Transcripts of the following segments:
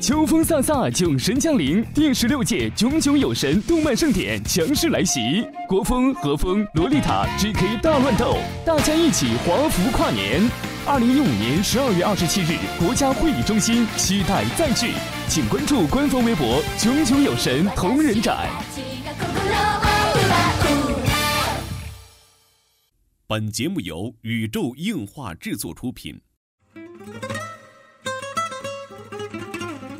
秋风飒飒，囧神降临，第十六届炯炯有神动漫盛典强势来袭，国风、和风、洛丽塔、GK 大乱斗，大家一起华服跨年。二零一五年十二月二十七日，国家会议中心，期待再聚，请关注官方微博“炯炯有神同人展”。本节目由宇宙硬化制作出品。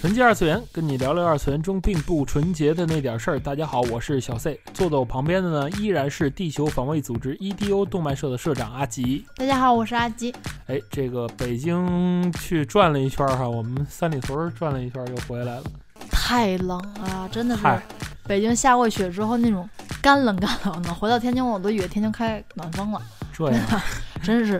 纯洁二次元，跟你聊聊二次元中并不纯洁的那点事儿。大家好，我是小 C，坐在我旁边的呢依然是地球防卫组织 EDO 动漫社的社长阿吉。大家好，我是阿吉。哎，这个北京去转了一圈哈，我们三里屯转了一圈又回来了。太冷了，真的是。北京下过雪之后那种干冷干冷的，回到天津我都以为天津开暖风了。这样，真是。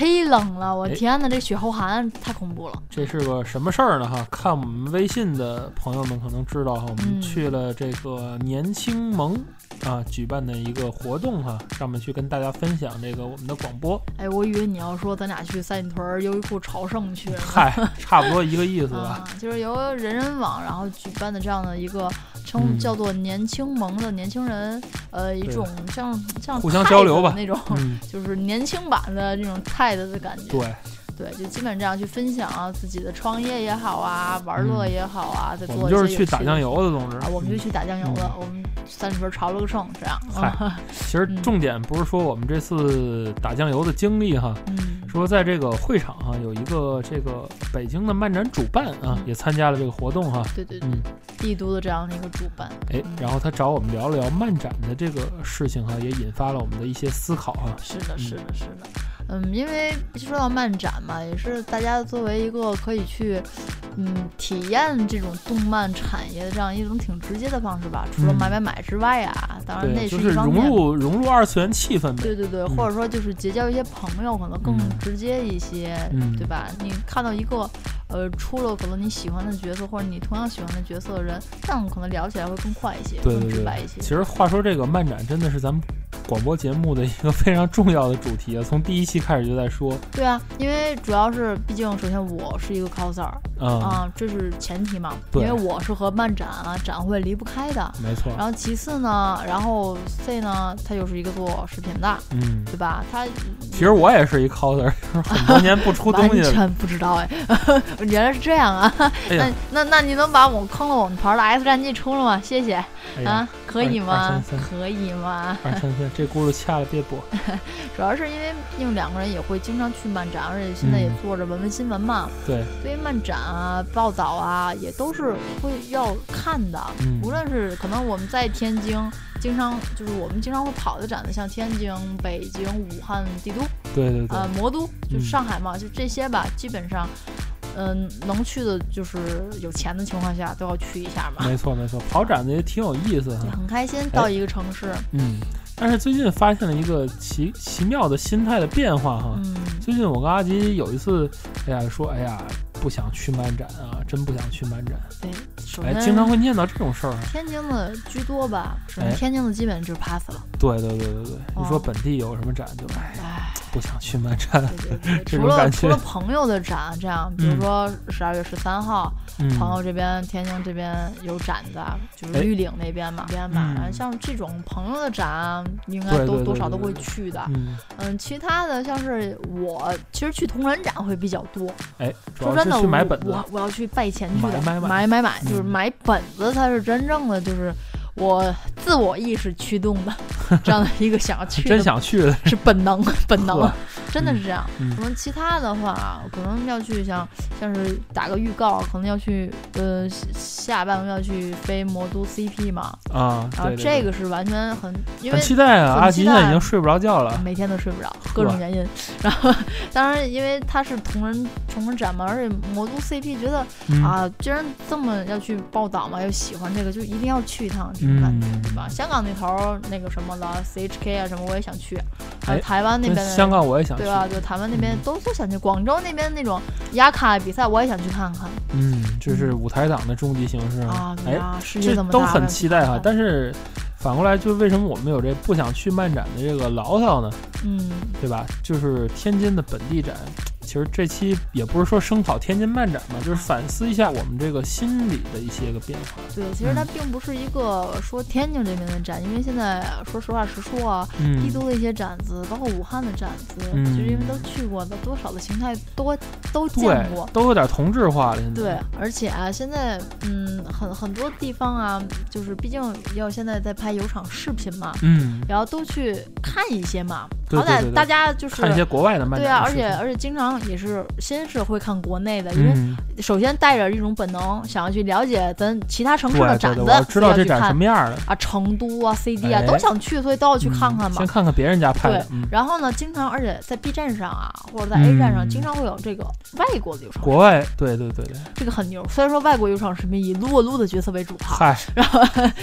忒冷了，我天呐，这雪后寒太恐怖了。这是个什么事儿呢？哈，看我们微信的朋友们可能知道哈，我们去了这个年轻盟啊举办的一个活动哈，上面去跟大家分享这个我们的广播。哎，我以为你要说咱俩去三里屯优衣库朝圣去。嗨，差不多一个意思吧。就是由人人网然后举办的这样的一个称叫做年轻萌的年轻人，呃，一种像像互相交流吧那种，就是年轻版的这种态。的感觉，对，对，就基本这样去分享啊，自己的创业也好啊，玩乐也好啊，在做我们就是去打酱油的，总之，我们就去打酱油了，我们三里屯朝了个圣，这样。嗨，其实重点不是说我们这次打酱油的经历哈，说在这个会场哈，有一个这个北京的漫展主办啊，也参加了这个活动哈。对对对，帝都的这样的一个主办。哎，然后他找我们聊了聊漫展的这个事情哈，也引发了我们的一些思考哈。是的，是的，是的。嗯，因为说到漫展嘛，也是大家作为一个可以去，嗯，体验这种动漫产业的这样一种挺直接的方式吧。除了买买买之外啊，当然那是一方面。融入融入二次元气氛。对对对，或者说就是结交一些朋友，可能更直接一些，对吧？你看到一个。呃，出了可能你喜欢的角色，或者你同样喜欢的角色的人，这样可能聊起来会更快一些，更直白一些。其实话说，这个漫展真的是咱们广播节目的一个非常重要的主题啊，从第一期开始就在说。对啊，因为主要是，毕竟首先我是一个 coser，啊，这是前提嘛。因为我是和漫展啊展会离不开的。没错。然后其次呢，然后 C 呢，他又是一个做视频的，嗯，对吧？他其实我也是一 coser，很多年不出东西。完全不知道哎。原来是这样啊！那那那你能把我坑了我们团的 S 战绩出了吗？谢谢啊，可以吗？可以吗？二三三，这轱辘掐了别播。主要是因为因为两个人也会经常去漫展，而且现在也做着文文新闻嘛。对，对于漫展啊、报道啊，也都是会要看的。无论是可能我们在天津，经常就是我们经常会跑的展的，像天津、北京、武汉、帝都，对对对，呃，魔都就上海嘛，就这些吧，基本上。嗯，能去的就是有钱的情况下都要去一下嘛。没错没错，跑展子也挺有意思，很开心到一个城市。嗯，但是最近发现了一个奇奇妙的心态的变化哈。嗯，最近我跟阿吉有一次，哎呀说，哎呀。不想去漫展啊，真不想去漫展。对，哎，经常会念叨这种事儿。天津的居多吧？天津的基本就是 pass 了。对对对对对，你说本地有什么展就哎，不想去漫展。除了除了朋友的展，这样，比如说十二月十三号，朋友这边天津这边有展的，就是绿岭那边嘛，边吧。像这种朋友的展，应该都多少都会去的。嗯，其他的像是我，其实去同人展会比较多。哎，说真的。去买本子，我我要去拜钱去的，买买买买，就是买本子才是真正的，就是我自我意识驱动的 这样的一个想要去，真想去的是本能本能。真的是这样。可能其他的话，可能要去像像是打个预告，可能要去呃下半要去飞魔都 CP 嘛啊，然后这个是完全很因为期待啊，阿吉现在已经睡不着觉了，每天都睡不着，各种原因。然后当然因为他是同人同人展嘛，而且魔都 CP 觉得啊，既然这么要去报道嘛，又喜欢这个，就一定要去一趟这种感觉，对吧？香港那头那个什么了，CHK 啊什么，我也想去。还有台湾那边，香港我也想去，对吧？就台湾那边都都想去。广州那边那种亚卡比赛，我也想去看看。嗯，这是舞台党的终极形式啊！哎，这都很期待哈。但是反过来，就为什么我们有这不想去漫展的这个牢骚呢？嗯，对吧？就是天津的本地展。其实这期也不是说声讨天津漫展嘛，就是反思一下我们这个心理的一些个变化。对，其实它并不是一个说天津这边的展，因为现在说实话实说啊，帝都的一些展子，包括武汉的展子，其实因为都去过的，多少的形态多都见过，都有点同质化了。对，而且啊，现在嗯，很很多地方啊，就是毕竟要现在在拍有场视频嘛，嗯，然后都去看一些嘛，好歹大家就是看一些国外的漫展。对啊，而且而且经常。也是先是会看国内的，因为首先带着一种本能，想要去了解咱其他城市的展子，知道这展什么样的啊，成都啊，CD 啊，都想去，所以都要去看看嘛。先看看别人家拍的。然后呢，经常而且在 B 站上啊，或者在 A 站上，经常会有这个外国的游场。国外，对对对对，这个很牛。虽然说外国游场视频以撸啊撸的角色为主哈，嗨，然后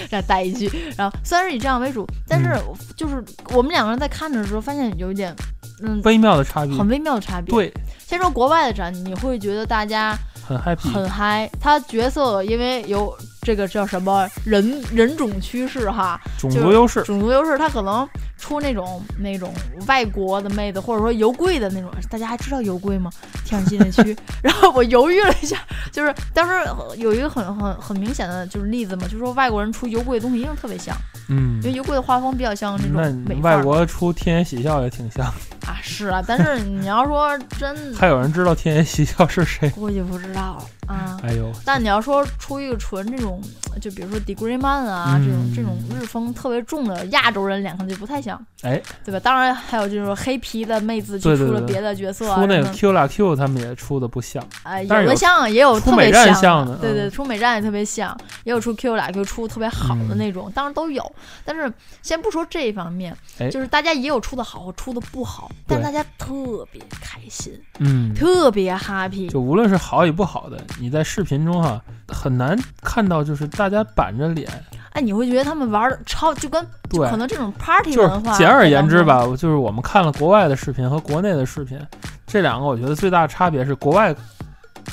再带一句，然后虽然是以这样为主，但是就是我们两个人在看的时候，发现有一点。嗯，微妙的差别，很微妙的差别。对，先说国外的展，你会觉得大家很 happy，很嗨。他角色因为有这个叫什么人人种趋势哈，种族优势，种族优势，他可能出那种那种外国的妹子，或者说油贵的那种。大家还知道油贵吗？天津那区。然后我犹豫了一下，就是当时有一个很很很明显的就是例子嘛，就是说外国人出油贵的东西一定特别像。嗯，因为油贵的画风比较像那种美外国出天野喜笑也挺像啊，是啊，但是你要说真，还有人知道天野喜笑是谁？估计不知道啊。哎呦，但你要说出一个纯这种，就比如说 Degree Man 啊，这种这种日风特别重的亚洲人，脸上就不太像，哎，对吧？当然还有就是黑皮的妹子就出了别的角色，出那个 Q 啦 Q 他们也出的不像，哎，有的像也有特别像的，对对，出美战也特别像，也有出 Q 啦 Q 出特别好的那种，当然都有，但是。先不说这一方面，就是大家也有出的好，出的不好，但大家特别开心，嗯，特别 happy。就无论是好与不好的，你在视频中哈很难看到，就是大家板着脸。哎，你会觉得他们玩的超，就跟对，可能这种 party 文化。简而言之吧，就是我们看了国外的视频和国内的视频，这两个我觉得最大的差别是国外。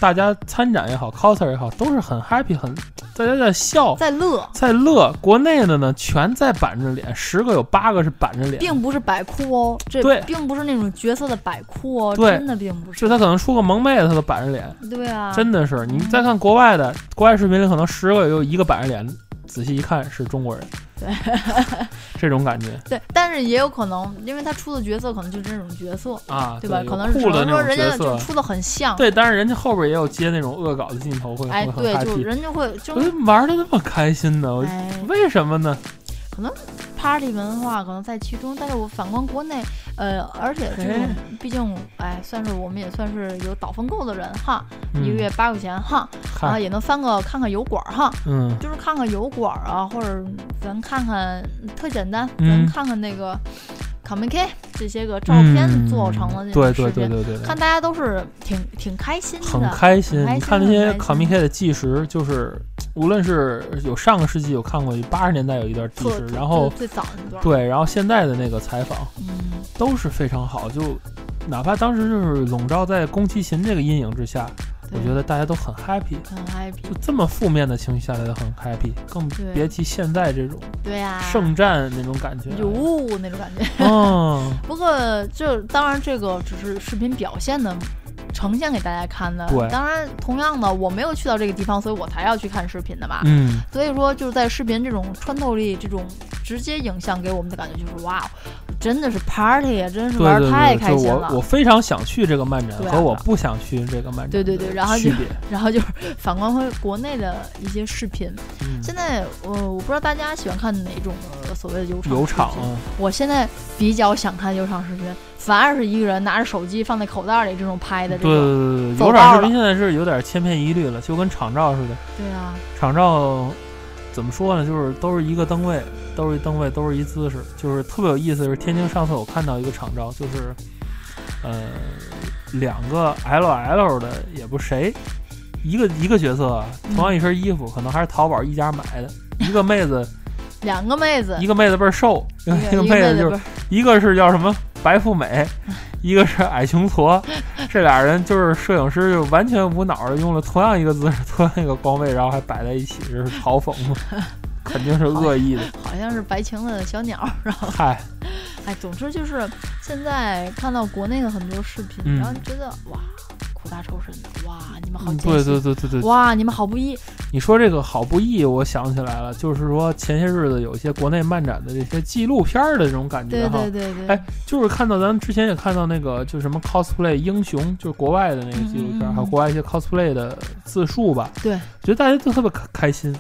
大家参展也好，coser 也好，都是很 happy，很大家在笑，在乐，在乐。国内的呢，全在板着脸，十个有八个是板着脸，并不是摆酷哦，这对，并不是那种角色的摆酷哦，真的并不是。就他可能出个萌妹子，他都板着脸，对啊，真的是。你再看国外的国外视频里，可能十个有一个板着脸，仔细一看是中国人。对，这种感觉。对，但是也有可能，因为他出的角色可能就是这种角色啊，对吧？可能可能说人家就出的很像。对，但是人家后边也有接那种恶搞的镜头，会哎，对，就人家会就玩的那么开心呢？为什么呢？可能 party 文化可能在其中，但是我反观国内，呃，而且这种毕竟，哎，算是我们也算是有导风购的人哈，一个月八块钱哈，然后也能翻个看看油管哈，嗯，就是看看油管啊，或者咱看看特简单，咱看看那个。Comic 这些个照片做成了那种视频，看大家都是挺挺开心的，很开心。你看那些 comic 的纪实，就是无论是有上个世纪有看过，八十年代有一段纪实，然后最早那段，对，然后现在的那个采访，嗯，都是非常好。就哪怕当时就是笼罩在宫崎勤这个阴影之下。我觉得大家都很 happy，很 happy，就这么负面的情绪下来都很 happy，更别提现在这种对呀圣战那种感觉，有那种感觉。嗯，不过就当然这个只是视频表现的，呈现给大家看的。对，当然同样的我没有去到这个地方，所以我才要去看视频的嘛。嗯，所以说就是在视频这种穿透力、这种直接影像给我们的感觉就是哇。真的是 party 啊，真是玩太开心了。我我非常想去这个漫展，和我不想去这个漫展。对对对，然后就 然后就是反观回国内的一些视频。现在呃，我不知道大家喜欢看哪种个所谓的有有场。我现在比较想看有场视频，反而是一个人拿着手机放在口袋里这种拍的。对对对对，有场视频现在是有点千篇一律了，就跟场照似的。对啊，场照怎么说呢？就是都是一个灯位，都是一灯位，都是一姿势，就是特别有意思。是天津上次我看到一个场照，就是呃两个 L L 的，也不谁。一个一个角色，同样一身衣服，可能还是淘宝一家买的。一个妹子，两个妹子，一个妹子倍儿瘦，一个妹子就是一个是叫什么白富美，一个是矮穷矬。这俩人就是摄影师，就完全无脑的用了同样一个姿势，同样一个光位，然后还摆在一起，这是嘲讽吗？肯定是恶意的。好像是白情的小鸟，然后嗨，哎，总之就是现在看到国内的很多视频，然后觉得哇。苦大仇深的哇！你们好对对对对对哇！你们好不易。你说这个好不易，我想起来了，就是说前些日子有一些国内漫展的这些纪录片的这种感觉哈。对对对对。哎，就是看到咱们之前也看到那个，就什么 cosplay 英雄，就是国外的那个纪录片，还有国外一些 cosplay 的自述吧。对。觉得大家都特别开开心，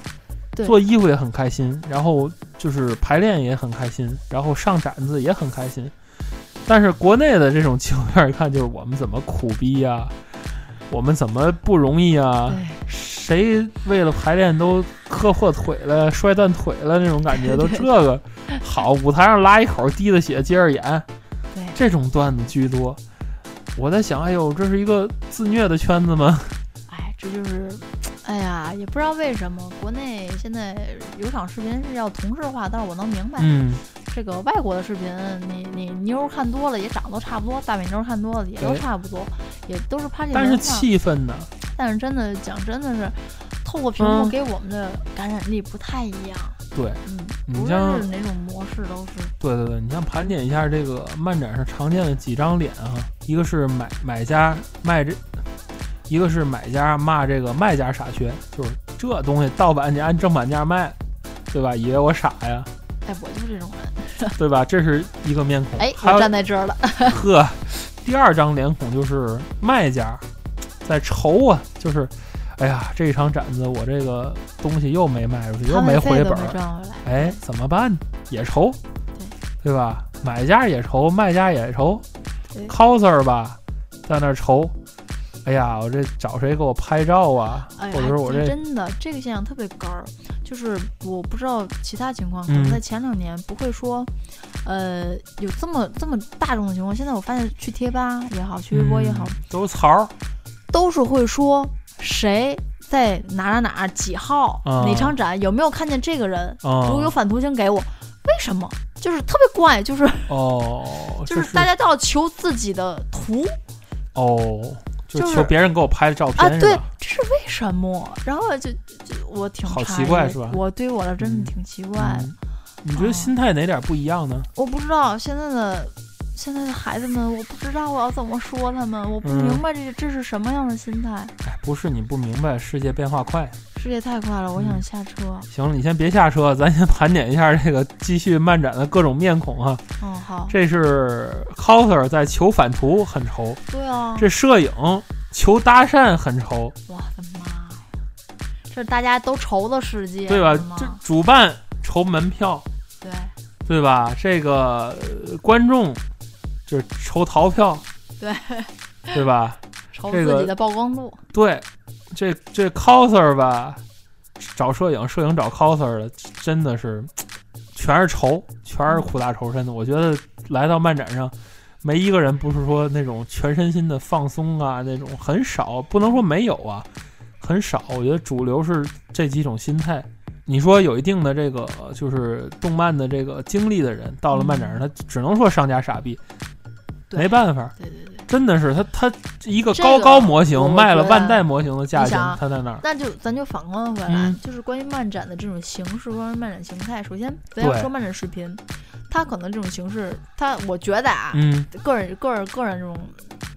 做衣服也很开心，然后就是排练也很开心，然后上展子也很开心。但是国内的这种纪录片一看就是我们怎么苦逼呀。我们怎么不容易啊？谁为了排练都磕破腿了、摔断腿了那种感觉，都这个 好。舞台上拉一口，滴的血，接着演，这种段子居多。我在想，哎呦，这是一个自虐的圈子吗？哎，这就是，哎呀，也不知道为什么国内现在有场视频是要同质化，但是我能明白。嗯。这个外国的视频，你你妞看多了也长得差不多，大美妞看多了也都差不多，也都是拍这但是气氛呢？但是真的讲，真的是透过屏幕给我们的感染力不太一样。对，嗯，不论是哪种模式都是。对对对，你像盘点一下这个漫展上常见的几张脸啊，一个是买买家卖这，一个是买家骂这个卖家傻缺，就是这东西盗版你按正版价卖，对吧？以为我傻呀？哎，我就是这种人，对吧？这是一个面孔。哎，我站在这儿了。呵，第二张脸孔就是卖家，在愁啊，就是，哎呀，这一场展子我这个东西又没卖出去，又没回本，哎，怎么办？也愁，对吧？买家也愁，卖家也愁，coser 吧，在那愁。哎呀，我这找谁给我拍照啊？或者说我这真的这个现象特别干儿，就是我不知道其他情况，可能在前两年不会说，呃，有这么这么大众的情况。现在我发现去贴吧也好，去微博也好，都是槽，都是会说谁在哪哪哪几号哪场展有没有看见这个人？如果有反图，请给我。为什么？就是特别怪，就是哦，就是大家都要求自己的图哦。就求别人给我拍的照片啊，对，这是为什么？然后就就我挺好奇怪是吧？我对于我来真的挺奇怪。你觉得心态哪点不一样呢？我不知道现在的现在的孩子们，我不知道我要怎么说他们，我不明白这这是什么样的心态。哎，不是你不明白，世界变化快。世界太快了，我想下车。行了，你先别下车，咱先盘点一下这个继续漫展的各种面孔啊。嗯，好。这是 coser 在求返图，很愁。对啊。这摄影求搭讪，很愁。我的妈呀！这大家都愁的世界，对吧？这主办愁门票，对对吧？这个观众就是愁逃票，对对吧？愁自己的曝光度，对。这这 coser 吧，找摄影，摄影找 coser 的，真的是全是愁，全是苦大仇深的。我觉得来到漫展上，没一个人不是说那种全身心的放松啊，那种很少，不能说没有啊，很少。我觉得主流是这几种心态。你说有一定的这个就是动漫的这个经历的人，到了漫展上，他只能说商家傻逼，没办法。对对对。真的是他，他一个高高模型卖了万代模型的价钱，他在那儿。那就咱就反观回来，就是关于漫展的这种形式，关于漫展形态。首先，咱要说漫展视频，它可能这种形式，它我觉得啊，嗯，个人个人个人这种，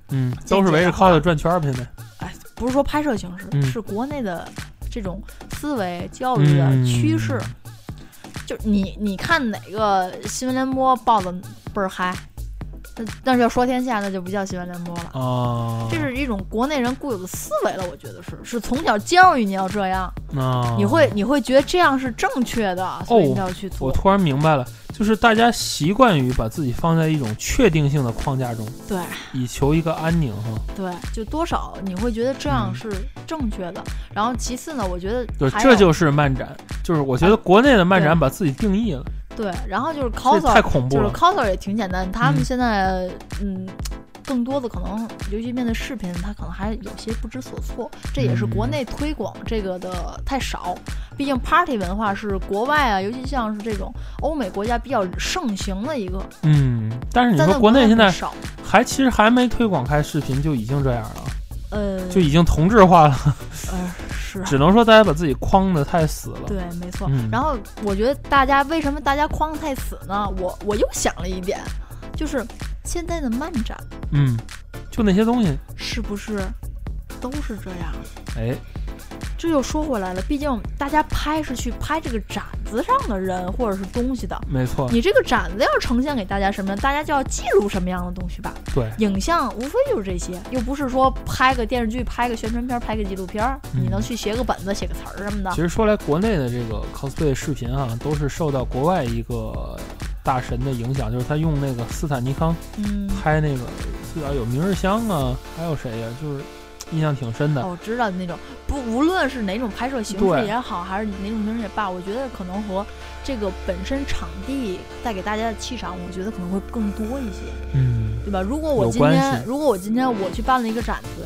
嗯，都是围着靠的转圈儿现在。哎，不是说拍摄形式，是国内的这种思维教育的趋势。就你你看哪个新闻联播报的倍儿嗨？但是要说天下，那就不叫新闻联播了。哦，这是一种国内人固有的思维了，我觉得是，是从小教育你要这样，你会你会觉得这样是正确的，所以你要去做。我突然明白了，就是大家习惯于把自己放在一种确定性的框架中，对，以求一个安宁哈。对，就多少你会觉得这样是正确的。然后其次呢，我觉得对，这就是漫展，就是我觉得国内的漫展把自己定义了。对，然后就是 coser，太恐怖了。就是 coser 也挺简单，他们现在嗯，更多的可能，尤其面对视频，他可能还有些不知所措。这也是国内推广这个的太少。毕竟 party 文化是国外啊，尤其像是这种欧美国家比较盛行的一个。嗯，但是你说国内现在还其实还没推广开视频就已经这样了，呃，就已经同质化了。只能说大家把自己框的太死了。对，没错。然后我觉得大家为什么大家框太死呢？我我又想了一点，就是现在的漫展，嗯，就那些东西，是不是都是这样？哎。这又说回来了，毕竟大家拍是去拍这个展子上的人或者是东西的，没错。你这个展子要呈现给大家什么，大家就要记录什么样的东西吧？对，影像无非就是这些，又不是说拍个电视剧、拍个宣传片、拍个纪录片，你能去写个本子、写个词儿什么的。其实说来，国内的这个 cosplay 视频啊，都是受到国外一个大神的影响，就是他用那个斯坦尼康拍那个最早有明日香啊，还有谁呀？就是。印象挺深的，我知道那种不，无论是哪种拍摄形式也好，还是哪种形式也罢，我觉得可能和这个本身场地带给大家的气场，我觉得可能会更多一些，嗯，对吧？如果我今天，如果我今天我去办了一个展子。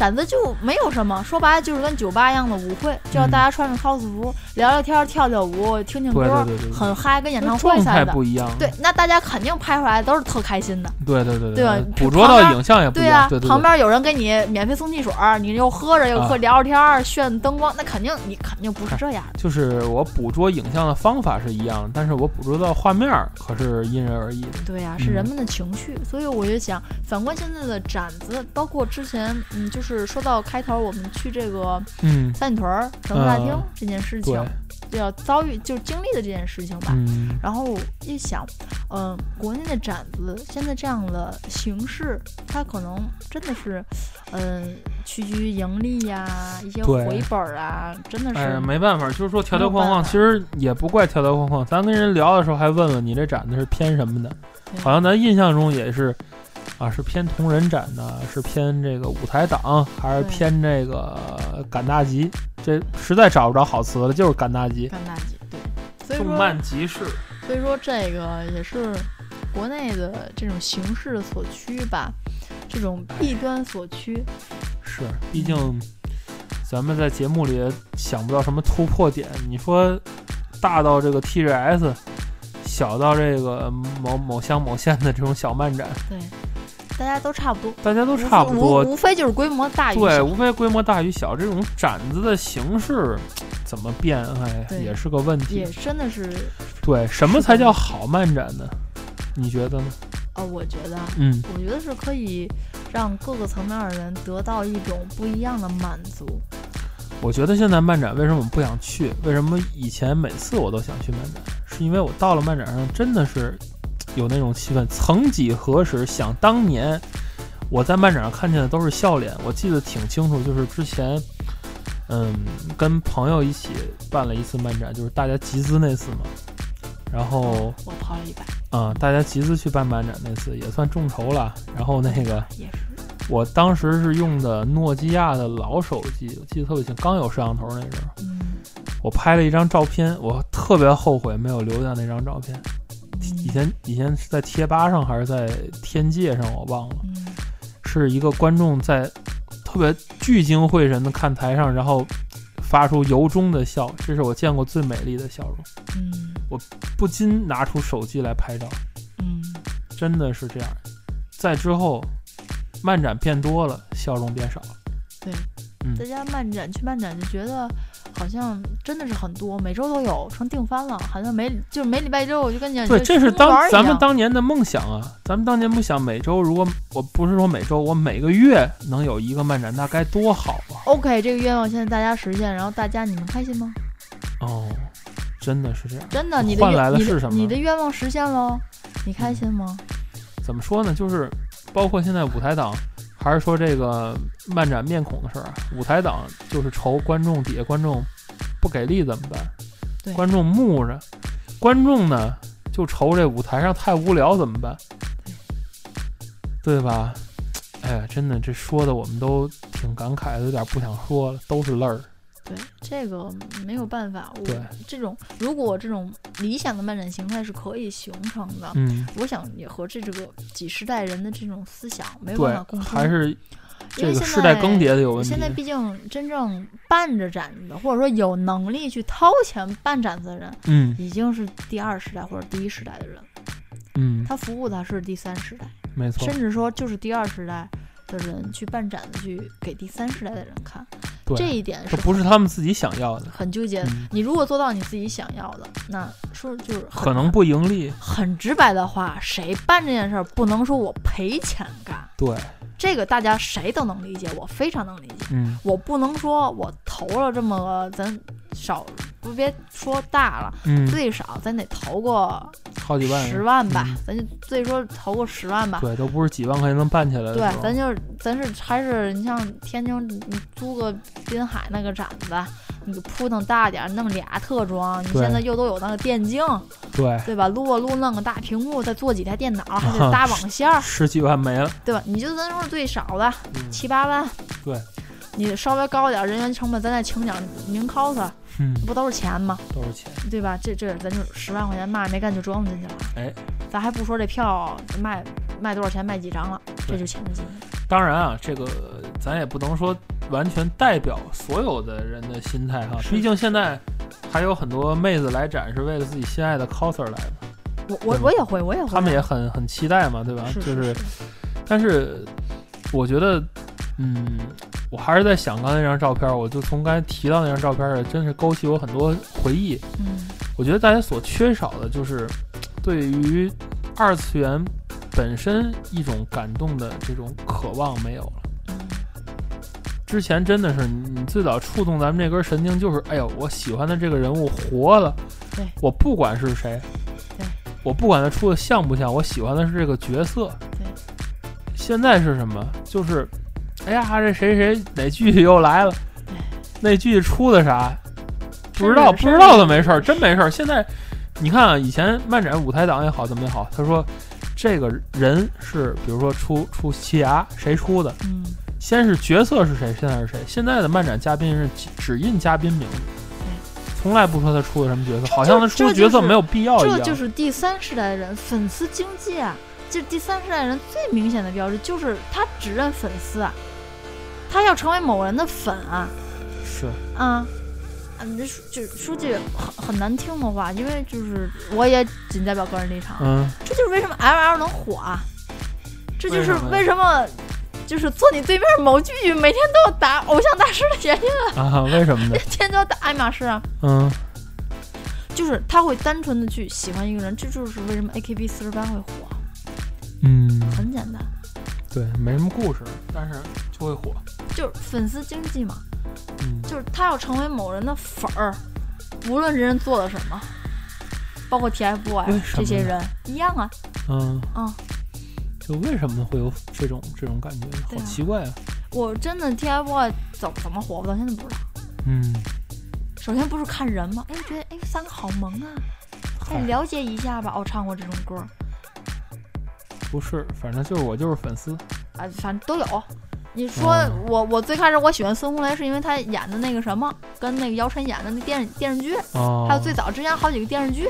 展子就没有什么，说白了就是跟酒吧一样的舞会，就要大家穿着 cos 服，聊聊天，跳跳舞，听听歌，很嗨，跟演唱会似的。不一样。对，那大家肯定拍出来都是特开心的。对对对对吧？捕捉到影像也不一样。对啊，旁边有人给你免费送汽水，你又喝着又喝聊着天，炫灯光，那肯定你肯定不是这样的。就是我捕捉影像的方法是一样的，但是我捕捉到画面可是因人而异的。对呀，是人们的情绪，所以我就想，反观现在的展子，包括之前，嗯，就是。是说到开头，我们去这个嗯三里屯儿省大厅这件事情，就要遭遇就经历的这件事情吧。然后一想，嗯，国内的展子现在这样的形式，它可能真的是，嗯，趋于盈利呀，一些回本啊，真的是没办法。就是说条条框框，其实也不怪条条框框。咱跟人聊的时候还问问你这展子是偏什么的，好像咱印象中也是。啊，是偏同人展呢，是偏这个舞台党，还是偏这个赶大集？这实在找不着好词了，就是赶大集。赶大集，对。所以动漫集市。所以说这个也是国内的这种形式所趋吧，这种弊端所趋。是，毕竟咱们在节目里想不到什么突破点。你说大到这个 TGS，小到这个某某乡某县的这种小漫展。对。大家都差不多，大家都差不多，无非就是规模大与小。对，无非规模大与小，这种展子的形式怎么变，哎，也是个问题。也真的是。对，什么才叫好漫展呢？你觉得呢？哦，我觉得，嗯，我觉得是可以让各个层面的人得到一种不一样的满足。我觉得现在漫展为什么不想去？为什么以前每次我都想去漫展？是因为我到了漫展上真的是。有那种气氛。曾几何时，想当年，我在漫展上看见的都是笑脸。我记得挺清楚，就是之前，嗯，跟朋友一起办了一次漫展，就是大家集资那次嘛。然后我抛了一百。啊，大家集资去办漫展那次也算众筹了。然后那个也是，我当时是用的诺基亚的老手机，我记得特别清，刚有摄像头那时候。嗯。我拍了一张照片，我特别后悔没有留下那张照片。以前以前是在贴吧上还是在天界上，我忘了。是一个观众在特别聚精会神的看台上，然后发出由衷的笑，这是我见过最美丽的笑容。嗯，我不禁拿出手机来拍照。嗯，真的是这样。在之后，漫展变多了，笑容变少了。对，在家漫展去漫展就觉得。好像真的是很多，每周都有，成定番了。好像每就是每礼拜一周，我就跟你讲，对，这是当咱们当年的梦想啊！咱们当年不想每周，如果我不是说每周，我每个月能有一个漫展，那该多好啊！OK，这个愿望现在大家实现，然后大家你们开心吗？哦，真的是这样，真的，你换来的是什么？你的愿望实现了，你开心吗？怎么说呢？就是包括现在舞台党，还是说这个漫展面孔的事儿啊？舞台党就是愁观众底下观众不给力怎么办？观众木着，观众呢就愁这舞台上太无聊怎么办？对吧？哎呀，真的，这说的我们都挺感慨的，有点不想说了，都是泪儿。对，这个没有办法。我，这种如果这种理想的漫展形态是可以形成的，嗯，我想也和这这个几十代人的这种思想没有办法共通，还是这个世代更迭的有问题。现在毕竟真正办着展的，或者说有能力去掏钱办展子的人，嗯，已经是第二时代或者第一时代的人，嗯，他服务的是第三时代。没错，甚至说就是第二时代的人去办展子，去给第三时代的人看，这一点这不是他们自己想要的，很纠结。你如果做到你自己想要的，那说就是可能不盈利。很直白的话，谁办这件事儿不能说我赔钱干？对，这个大家谁都能理解，我非常能理解。嗯，我不能说我投了这么个咱少。不别说大了，最少咱得投过好几万、十万吧，咱就最说投个十万吧。对，都不是几万块钱能办起来的。对，咱就咱是还是你像天津，你租个滨海那个展子，你铺腾大点，弄俩特装，你现在又都有那个电竞，对对吧？撸啊撸，弄个大屏幕，再做几台电脑，还得搭网线，十几万没了，对吧？你就咱说最少的七八万，对，你稍微高点人员成本，咱再请点名 cos。嗯，不都是钱吗？都是钱，对吧？这这咱就十万块钱嘛没干就装进去了。哎，咱还不说这票卖卖多少钱，卖几张了，这就钱进去。当然啊，这个咱也不能说完全代表所有的人的心态哈。毕竟现在还有很多妹子来展是为了自己心爱的 coser 来的。我我我也会，我也会。他们也很很期待嘛，对吧？就是，但是我觉得，嗯。我还是在想刚才那张照片，我就从刚才提到那张照片，真是勾起我很多回忆。嗯，我觉得大家所缺少的就是对于二次元本身一种感动的这种渴望没有了。之前真的是你最早触动咱们这根神经，就是哎呦，我喜欢的这个人物活了。对，我不管是谁，对，我不管他出的像不像，我喜欢的是这个角色。对，现在是什么？就是。哎呀，这谁谁哪剧又来了？那剧出的啥？不知道，不知道的没事儿，真没事儿。现在你看啊，以前漫展舞台党也好，怎么也好，他说这个人是，比如说出出奇牙，谁出的？嗯，先是角色是谁，现在是谁？现在的漫展嘉宾是只印嘉宾名字，从来不说他出的什么角色，好像他出角色没有必要一样。这就是第三世代的人，粉丝经济啊！这第三世代人最明显的标志就是他只认粉丝啊。他要成为某人的粉啊，是。啊，嗯，这就说句很很难听的话，因为就是我也仅代表个人立场，嗯，这就是为什么 L L 能火啊，这就是为什么就是坐你对面某剧每天都要打偶像大师的原因啊，为什么呢？天天都要打爱马仕啊，嗯，就是他会单纯的去喜欢一个人，这就是为什么 A K B 四十八会火，嗯，很简单。对，没什么故事，但是就会火，就是粉丝经济嘛。嗯，就是他要成为某人的粉儿，无论这人做了什么，包括 TFBOYS 这些人一样啊。嗯嗯，就为什么？会有这种这种感觉？好奇怪啊！我真的 TFBOYS 怎怎么火，我到现在不知道。嗯，首先不是看人吗？哎，觉得哎三个好萌啊，再了解一下吧。哦，唱过这种歌。不是，反正就是我就是粉丝，啊，反正都有。你说我我最开始我喜欢孙红雷，是因为他演的那个什么，跟那个姚晨演的那电电视剧，还有最早之前好几个电视剧，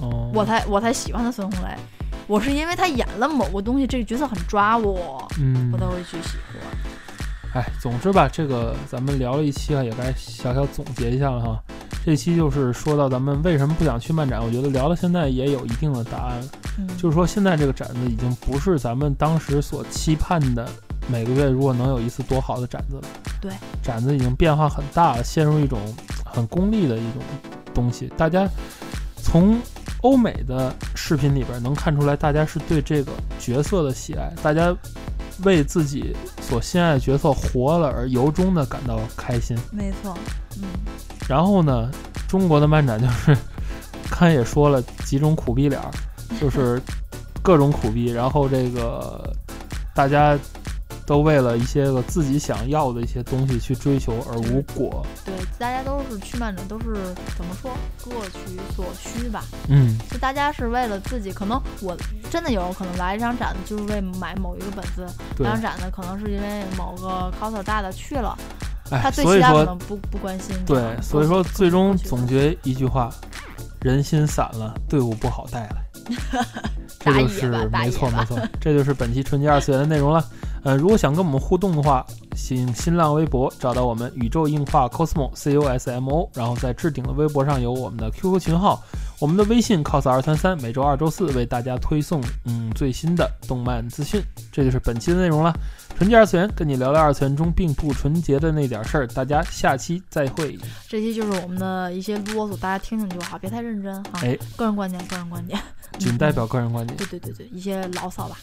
哦我才我才喜欢的孙红雷。我是因为他演了某个东西，这个角色很抓我，嗯，我才会去喜欢。哎，总之吧，这个咱们聊了一期啊，也该小小总结一下了哈。这期就是说到咱们为什么不想去漫展，我觉得聊到现在也有一定的答案。就是说，现在这个展子已经不是咱们当时所期盼的每个月如果能有一次多好的展子了。对，展子已经变化很大了，陷入一种很功利的一种东西。大家从欧美的视频里边能看出来，大家是对这个角色的喜爱，大家为自己所心爱的角色活了而由衷的感到开心。没错，嗯。然后呢，中国的漫展就是，刚才也说了几种苦逼脸儿，就是各种苦逼，然后这个大家。都为了一些个自己想要的一些东西去追求而无果。对，大家都是去漫展，都是怎么说，各取所需吧。嗯，就大家是为了自己，可能我真的有可能来一场展就是为买某一个本子，这场展呢可能是因为某个 coser 大的去了，他对其他可能不不关心。对，所以说最终总结一句话：人心散了，队伍不好带了。这就是没错没错，这就是本期纯洁二次元的内容了。呃，如果想跟我们互动的话，请新浪微博找到我们宇宙硬化 cosmo c o s m o，然后在置顶的微博上有我们的 QQ 群号，我们的微信 cos 二三三，每周二、周四为大家推送嗯最新的动漫资讯。这就是本期的内容了。纯洁二次元，跟你聊聊二次元中并不纯洁的那点事儿。大家下期再会。这期就是我们的一些啰嗦，大家听听就好，别太认真哈。哎，个人观点，个人观点，仅代表个人观点。对对对对，一些牢骚吧。